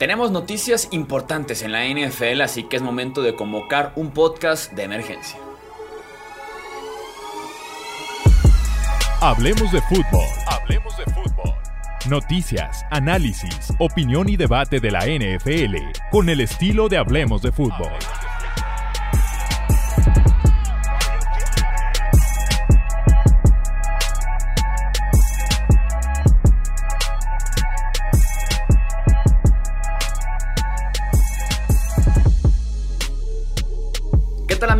Tenemos noticias importantes en la NFL, así que es momento de convocar un podcast de emergencia. Hablemos de fútbol. Hablemos de fútbol. Noticias, análisis, opinión y debate de la NFL con el estilo de Hablemos de fútbol.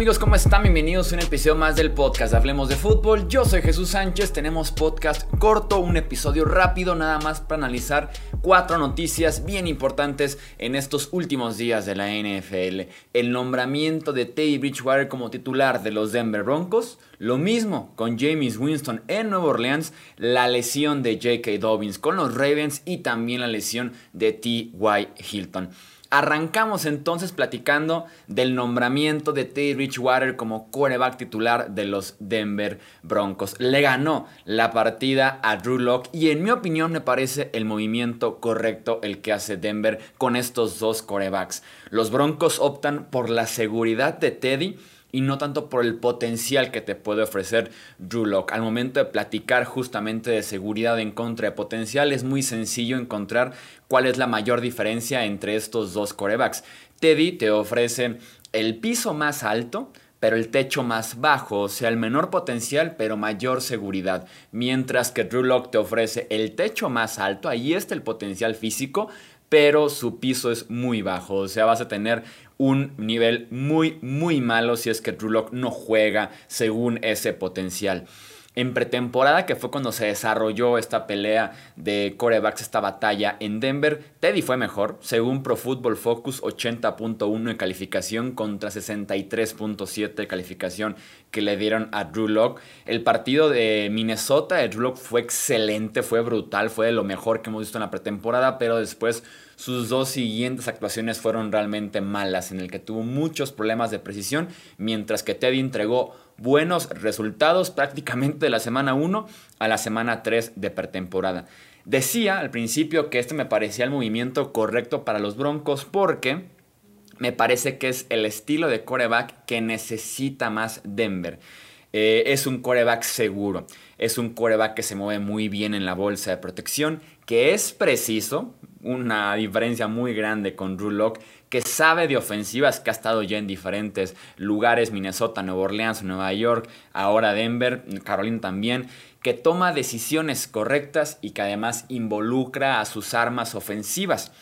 Amigos? ¿Cómo están? Bienvenidos a un episodio más del podcast Hablemos de Fútbol. Yo soy Jesús Sánchez, tenemos podcast corto, un episodio rápido nada más para analizar cuatro noticias bien importantes en estos últimos días de la NFL. El nombramiento de Teddy Bridgewater como titular de los Denver Broncos, lo mismo con James Winston en Nueva Orleans, la lesión de J.K. Dobbins con los Ravens y también la lesión de T.Y. Hilton. Arrancamos entonces platicando del nombramiento de Teddy Richwater como quarterback titular de los Denver Broncos. Le ganó la partida a Drew Locke y en mi opinión me parece el movimiento correcto el que hace Denver con estos dos quarterbacks. Los Broncos optan por la seguridad de Teddy y no tanto por el potencial que te puede ofrecer Drew. Al momento de platicar justamente de seguridad en contra de potencial, es muy sencillo encontrar cuál es la mayor diferencia entre estos dos corebacks. Teddy te ofrece el piso más alto, pero el techo más bajo, o sea, el menor potencial, pero mayor seguridad. Mientras que Drew te ofrece el techo más alto, ahí está el potencial físico, pero su piso es muy bajo, o sea, vas a tener un nivel muy, muy malo si es que Drew no juega según ese potencial. En pretemporada, que fue cuando se desarrolló esta pelea de corebacks, esta batalla en Denver, Teddy fue mejor. Según Pro Football Focus, 80.1 de calificación contra 63.7 de calificación que le dieron a Drew Lock. El partido de Minnesota de Drew Lock fue excelente, fue brutal, fue de lo mejor que hemos visto en la pretemporada, pero después sus dos siguientes actuaciones fueron realmente malas, en el que tuvo muchos problemas de precisión, mientras que Teddy entregó buenos resultados prácticamente de la semana 1 a la semana 3 de pretemporada. Decía al principio que este me parecía el movimiento correcto para los Broncos porque me parece que es el estilo de coreback que necesita más Denver. Eh, es un coreback seguro, es un coreback que se mueve muy bien en la bolsa de protección, que es preciso, una diferencia muy grande con Drew Locke, que sabe de ofensivas, que ha estado ya en diferentes lugares, Minnesota, Nueva Orleans, Nueva York, ahora Denver, Carolina también, que toma decisiones correctas y que además involucra a sus armas ofensivas.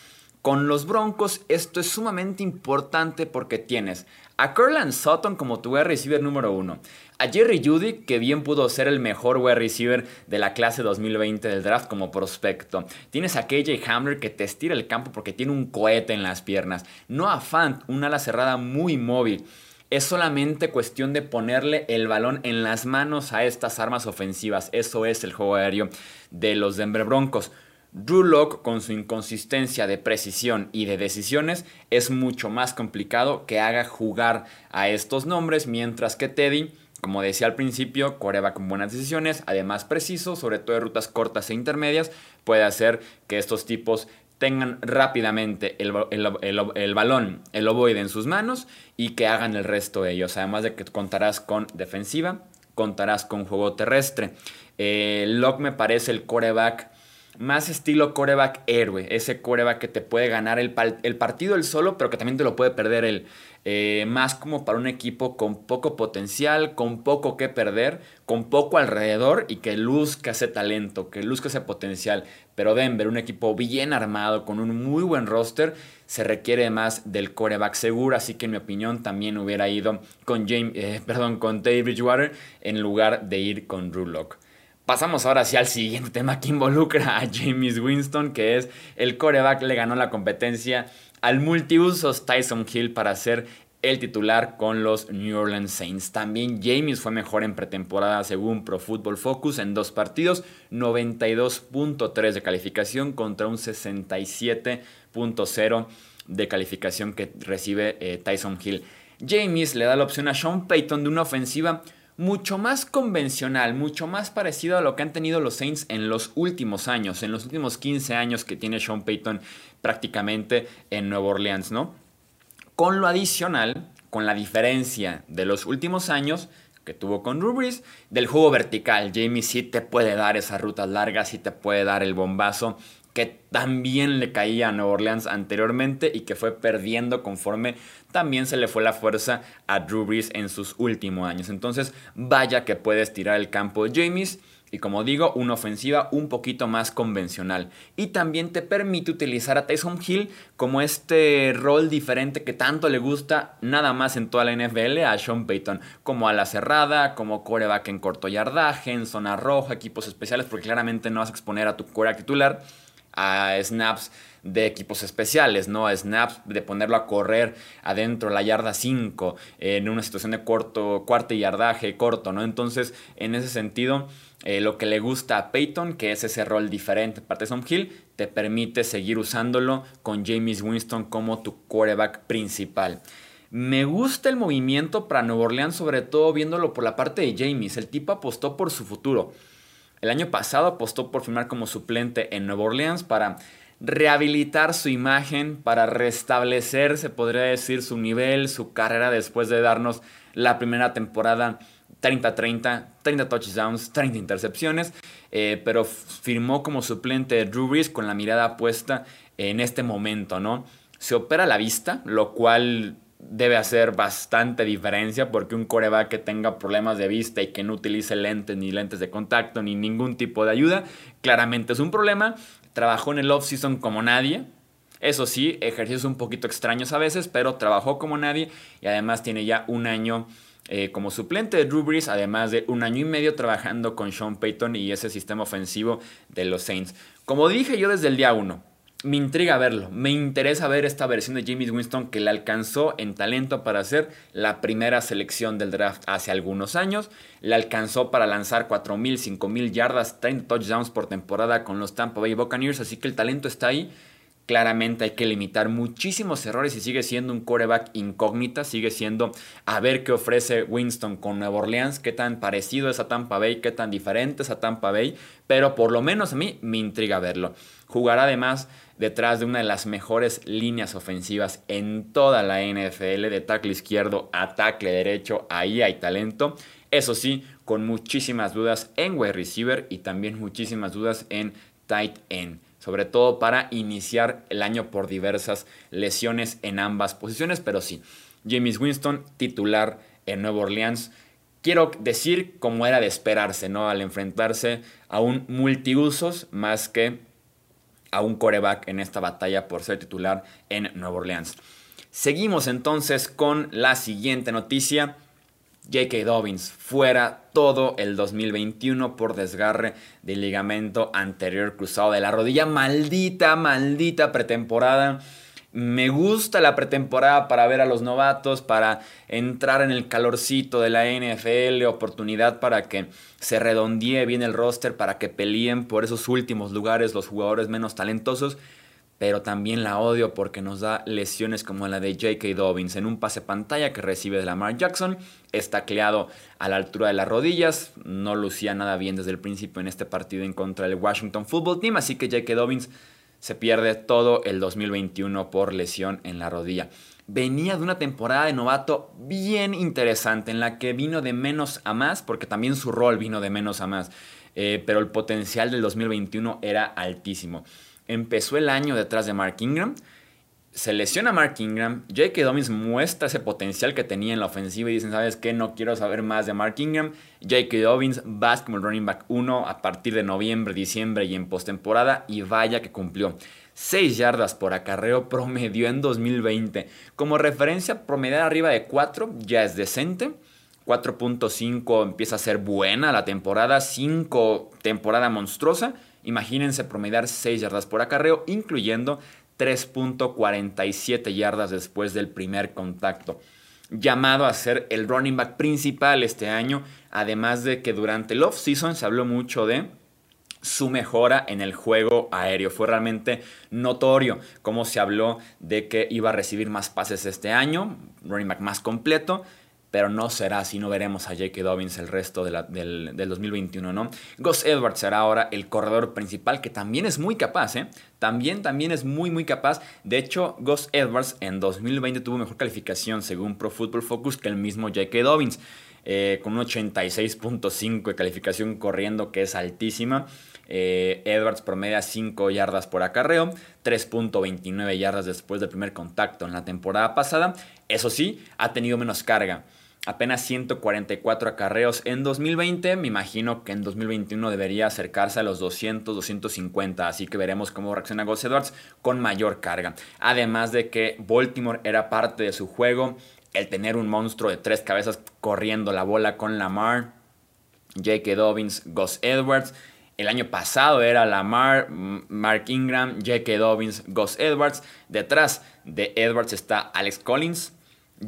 Con los Broncos esto es sumamente importante porque tienes a Curland Sutton como tu wide receiver número uno, a Jerry Judy que bien pudo ser el mejor wide receiver de la clase 2020 del draft como prospecto, tienes a KJ Hamler que te estira el campo porque tiene un cohete en las piernas, Noah Fant, una ala cerrada muy móvil. Es solamente cuestión de ponerle el balón en las manos a estas armas ofensivas. Eso es el juego aéreo de los Denver Broncos. Drew Locke, con su inconsistencia de precisión y de decisiones, es mucho más complicado que haga jugar a estos nombres, mientras que Teddy, como decía al principio, coreba con buenas decisiones, además preciso, sobre todo de rutas cortas e intermedias, puede hacer que estos tipos tengan rápidamente el, balón, el ovoide en sus manos y que hagan el resto de ellos. Además de que contarás con defensiva, contarás con juego terrestre. Eh, Locke me parece el coreback más estilo coreback héroe, ese coreback que te puede ganar el, el partido él solo, pero que también te lo puede perder él. Eh, más como para un equipo con poco potencial, con poco que perder, con poco alrededor y que luzca ese talento, que luzca ese potencial. Pero Denver, un equipo bien armado, con un muy buen roster, se requiere más del coreback seguro, así que en mi opinión también hubiera ido con James, eh, perdón, con Bridgewater en lugar de ir con Drew. Pasamos ahora sí al siguiente tema que involucra a James Winston, que es el coreback le ganó la competencia al multiusos Tyson Hill para ser el titular con los New Orleans Saints. También James fue mejor en pretemporada según Pro Football Focus en dos partidos, 92.3 de calificación contra un 67.0 de calificación que recibe eh, Tyson Hill. James le da la opción a Sean Payton de una ofensiva mucho más convencional, mucho más parecido a lo que han tenido los Saints en los últimos años, en los últimos 15 años que tiene Sean Payton prácticamente en Nueva Orleans, ¿no? Con lo adicional, con la diferencia de los últimos años que tuvo con Rubris, del juego vertical. Jamie sí te puede dar esas rutas largas, sí te puede dar el bombazo que también le caía a Nueva Orleans anteriormente y que fue perdiendo conforme también se le fue la fuerza a Drew Brees en sus últimos años. Entonces, vaya que puedes tirar el campo de James. Y como digo, una ofensiva un poquito más convencional. Y también te permite utilizar a Tyson Hill como este rol diferente que tanto le gusta nada más en toda la NFL a Sean Payton. Como a la cerrada, como coreback en corto yardaje, en zona roja, equipos especiales, porque claramente no vas a exponer a tu coreback titular a snaps de equipos especiales, ¿no? A snaps de ponerlo a correr adentro, la yarda 5, en una situación de corto, cuarto yardaje corto, ¿no? Entonces, en ese sentido, eh, lo que le gusta a Peyton, que es ese rol diferente para Tyson Hill, te permite seguir usándolo con James Winston como tu quarterback principal. Me gusta el movimiento para Nuevo Orleans, sobre todo viéndolo por la parte de James. El tipo apostó por su futuro. El año pasado apostó por firmar como suplente en Nueva Orleans para rehabilitar su imagen, para restablecer, se podría decir, su nivel, su carrera después de darnos la primera temporada 30-30, 30 touchdowns, 30 intercepciones, eh, pero firmó como suplente de Drew Brees con la mirada puesta en este momento, ¿no? Se opera la vista, lo cual debe hacer bastante diferencia porque un coreback que tenga problemas de vista y que no utilice lentes ni lentes de contacto ni ningún tipo de ayuda, claramente es un problema. Trabajó en el off-season como nadie. Eso sí, ejercicios un poquito extraños a veces, pero trabajó como nadie y además tiene ya un año eh, como suplente de Drew Brees, además de un año y medio trabajando con Sean Payton y ese sistema ofensivo de los Saints. Como dije yo desde el día 1, me intriga verlo. Me interesa ver esta versión de James Winston que le alcanzó en talento para ser la primera selección del draft hace algunos años. Le alcanzó para lanzar 4.000, 5.000 yardas, 30 touchdowns por temporada con los Tampa Bay Buccaneers. Así que el talento está ahí. Claramente hay que limitar muchísimos errores y sigue siendo un coreback incógnita. Sigue siendo a ver qué ofrece Winston con Nueva Orleans. Qué tan parecido es a Tampa Bay, qué tan diferente es a Tampa Bay. Pero por lo menos a mí me intriga verlo. Jugará además detrás de una de las mejores líneas ofensivas en toda la NFL, de tackle izquierdo a tackle derecho, ahí hay talento. Eso sí, con muchísimas dudas en wide receiver y también muchísimas dudas en tight end, sobre todo para iniciar el año por diversas lesiones en ambas posiciones, pero sí, James Winston titular en Nueva Orleans. Quiero decir como era de esperarse, ¿no? Al enfrentarse a un multiusos más que a un coreback en esta batalla por ser titular en Nueva Orleans. Seguimos entonces con la siguiente noticia. J.K. Dobbins fuera todo el 2021 por desgarre del ligamento anterior cruzado de la rodilla. Maldita, maldita pretemporada me gusta la pretemporada para ver a los novatos, para entrar en el calorcito de la NFL, oportunidad para que se redondee bien el roster, para que peleen por esos últimos lugares los jugadores menos talentosos, pero también la odio porque nos da lesiones como la de J.K. Dobbins en un pase pantalla que recibe de Lamar Jackson, está cleado a la altura de las rodillas, no lucía nada bien desde el principio en este partido en contra del Washington Football Team, así que J.K. Dobbins se pierde todo el 2021 por lesión en la rodilla. Venía de una temporada de novato bien interesante en la que vino de menos a más, porque también su rol vino de menos a más, eh, pero el potencial del 2021 era altísimo. Empezó el año detrás de Mark Ingram, se lesiona Mark Ingram, J.K. Dobbins muestra ese potencial que tenía en la ofensiva y dicen, ¿sabes qué? No quiero saber más de Mark Ingram. J.K. Dobbins va como el running back 1 a partir de noviembre, diciembre y en postemporada y vaya que cumplió. 6 yardas por acarreo promedio en 2020. Como referencia, promediar arriba de 4 ya es decente. 4.5 empieza a ser buena la temporada, 5 temporada monstruosa. Imagínense promediar 6 yardas por acarreo, incluyendo 3.47 yardas después del primer contacto. Llamado a ser el running back principal este año, además de que durante el off-season se habló mucho de su mejora en el juego aéreo. Fue realmente notorio cómo se habló de que iba a recibir más pases este año, running back más completo. Pero no será así, no veremos a J.K. Dobbins el resto del, 2021, ¿no? Gus Edwards será ahora el corredor principal, que también es muy capaz, ¿eh? También, también es muy, muy capaz. De hecho, Gus Edwards en 2020 tuvo mejor calificación según Pro Football Focus que el mismo J.K. Dobbins, eh, con un 86.5 de calificación corriendo, que es altísima. Eh, Edwards promedia 5 yardas por acarreo, 3.29 yardas después del primer contacto en la temporada pasada. Eso sí, ha tenido menos carga apenas 144 acarreos en 2020. Me imagino que en 2021 debería acercarse a los 200, 250. Así que veremos cómo reacciona Gus Edwards con mayor carga. Además de que Baltimore era parte de su juego. El tener un monstruo de tres cabezas corriendo la bola con Lamar, J.K. Dobbins, Gus Edwards. El año pasado era Lamar, Mark Ingram, J.K. Dobbins, Gus Edwards. Detrás de Edwards está Alex Collins,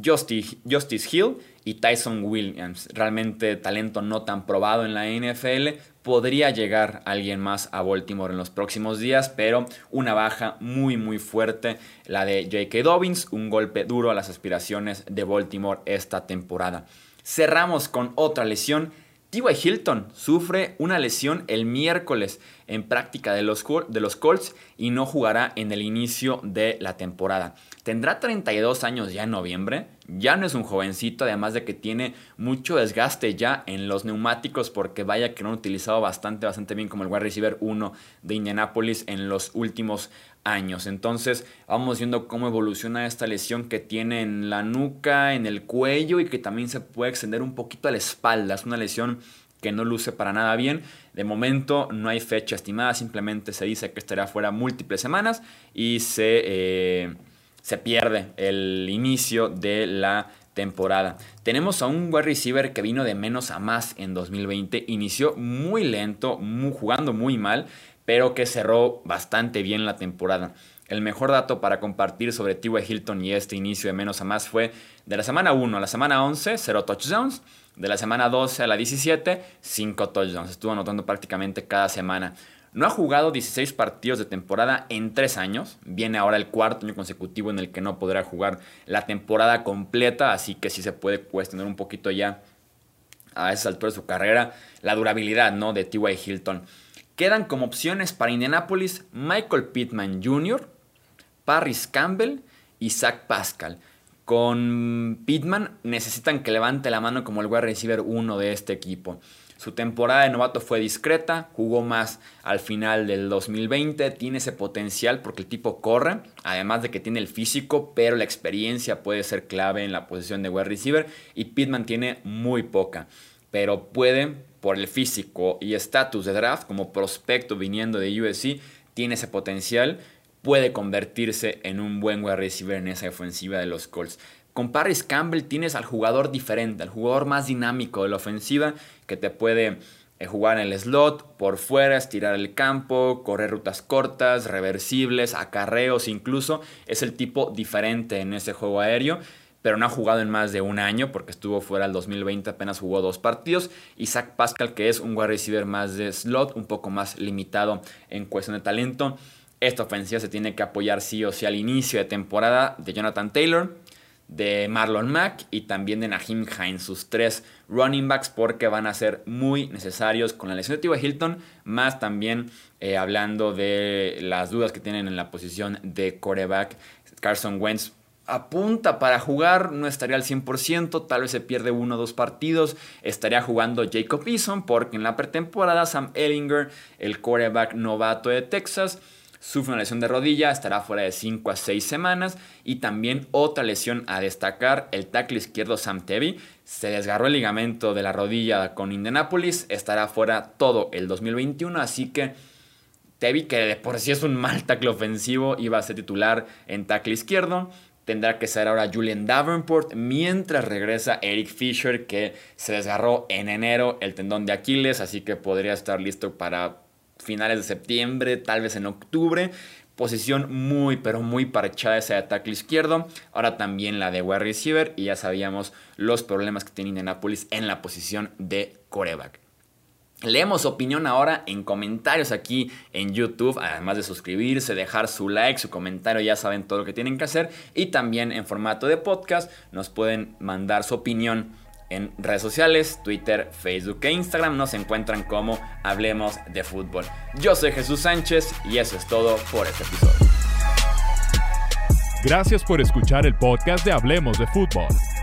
Justice, Justice Hill y Tyson Williams. Realmente talento no tan probado en la NFL. Podría llegar alguien más a Baltimore en los próximos días, pero una baja muy muy fuerte la de J.K. Dobbins, un golpe duro a las aspiraciones de Baltimore esta temporada. Cerramos con otra lesión. T.Y. Hilton sufre una lesión el miércoles en práctica de los, de los Colts y no jugará en el inicio de la temporada. Tendrá 32 años ya en noviembre, ya no es un jovencito, además de que tiene mucho desgaste ya en los neumáticos porque vaya que lo han utilizado bastante, bastante bien como el wide receiver 1 de Indianapolis en los últimos años. Entonces vamos viendo cómo evoluciona esta lesión que tiene en la nuca, en el cuello y que también se puede extender un poquito a la espalda. Es una lesión que no luce para nada bien. De momento no hay fecha estimada, simplemente se dice que estará fuera múltiples semanas y se, eh, se pierde el inicio de la temporada. Tenemos a un wide receiver que vino de menos a más en 2020, inició muy lento, jugando muy mal, pero que cerró bastante bien la temporada. El mejor dato para compartir sobre T.Y. Hilton y este inicio de menos a más fue de la semana 1 a la semana 11, 0 touchdowns, de la semana 12 a la 17, 5 touchdowns. Estuvo anotando prácticamente cada semana. No ha jugado 16 partidos de temporada en 3 años. Viene ahora el cuarto año consecutivo en el que no podrá jugar la temporada completa. Así que sí se puede cuestionar un poquito ya a esa altura de su carrera la durabilidad ¿no? de T.Y. Hilton. Quedan como opciones para Indianapolis Michael Pittman Jr., Paris Campbell y Zach Pascal. Con Pittman necesitan que levante la mano como el wide receiver 1 de este equipo. Su temporada de novato fue discreta, jugó más al final del 2020, tiene ese potencial porque el tipo corre, además de que tiene el físico, pero la experiencia puede ser clave en la posición de wide receiver y Pittman tiene muy poca, pero puede, por el físico y estatus de draft como prospecto viniendo de USC, tiene ese potencial puede convertirse en un buen wide receiver en esa ofensiva de los Colts. Con Paris Campbell tienes al jugador diferente, al jugador más dinámico de la ofensiva que te puede eh, jugar en el slot, por fuera, estirar el campo, correr rutas cortas, reversibles, acarreos incluso. Es el tipo diferente en ese juego aéreo pero no ha jugado en más de un año porque estuvo fuera el 2020, apenas jugó dos partidos. Isaac Pascal, que es un wide receiver más de slot, un poco más limitado en cuestión de talento. Esta ofensiva se tiene que apoyar sí o sí al inicio de temporada de Jonathan Taylor, de Marlon Mack y también de Nahim Hines, sus tres running backs, porque van a ser muy necesarios con la lesión de T.Y. Hilton, más también eh, hablando de las dudas que tienen en la posición de coreback. Carson Wentz apunta para jugar, no estaría al 100%, tal vez se pierde uno o dos partidos, estaría jugando Jacob Eason, porque en la pretemporada Sam Ellinger, el coreback novato de Texas, sufre una lesión de rodilla, estará fuera de 5 a 6 semanas. Y también otra lesión a destacar, el tackle izquierdo Sam Tevi se desgarró el ligamento de la rodilla con Indianapolis, estará fuera todo el 2021, así que Tevi, que de por sí es un mal tackle ofensivo, iba a ser titular en tackle izquierdo. Tendrá que ser ahora Julian Davenport mientras regresa Eric Fisher que se desgarró en enero el tendón de Aquiles, así que podría estar listo para finales de septiembre, tal vez en octubre. Posición muy, pero muy parchada esa de tackle izquierdo. Ahora también la de wide receiver. Y ya sabíamos los problemas que tiene Indianapolis en la posición de coreback. Leemos opinión ahora en comentarios aquí en YouTube, además de suscribirse, dejar su like, su comentario, ya saben todo lo que tienen que hacer. Y también en formato de podcast nos pueden mandar su opinión en redes sociales, Twitter, Facebook e Instagram. Nos encuentran como Hablemos de Fútbol. Yo soy Jesús Sánchez y eso es todo por este episodio. Gracias por escuchar el podcast de Hablemos de Fútbol.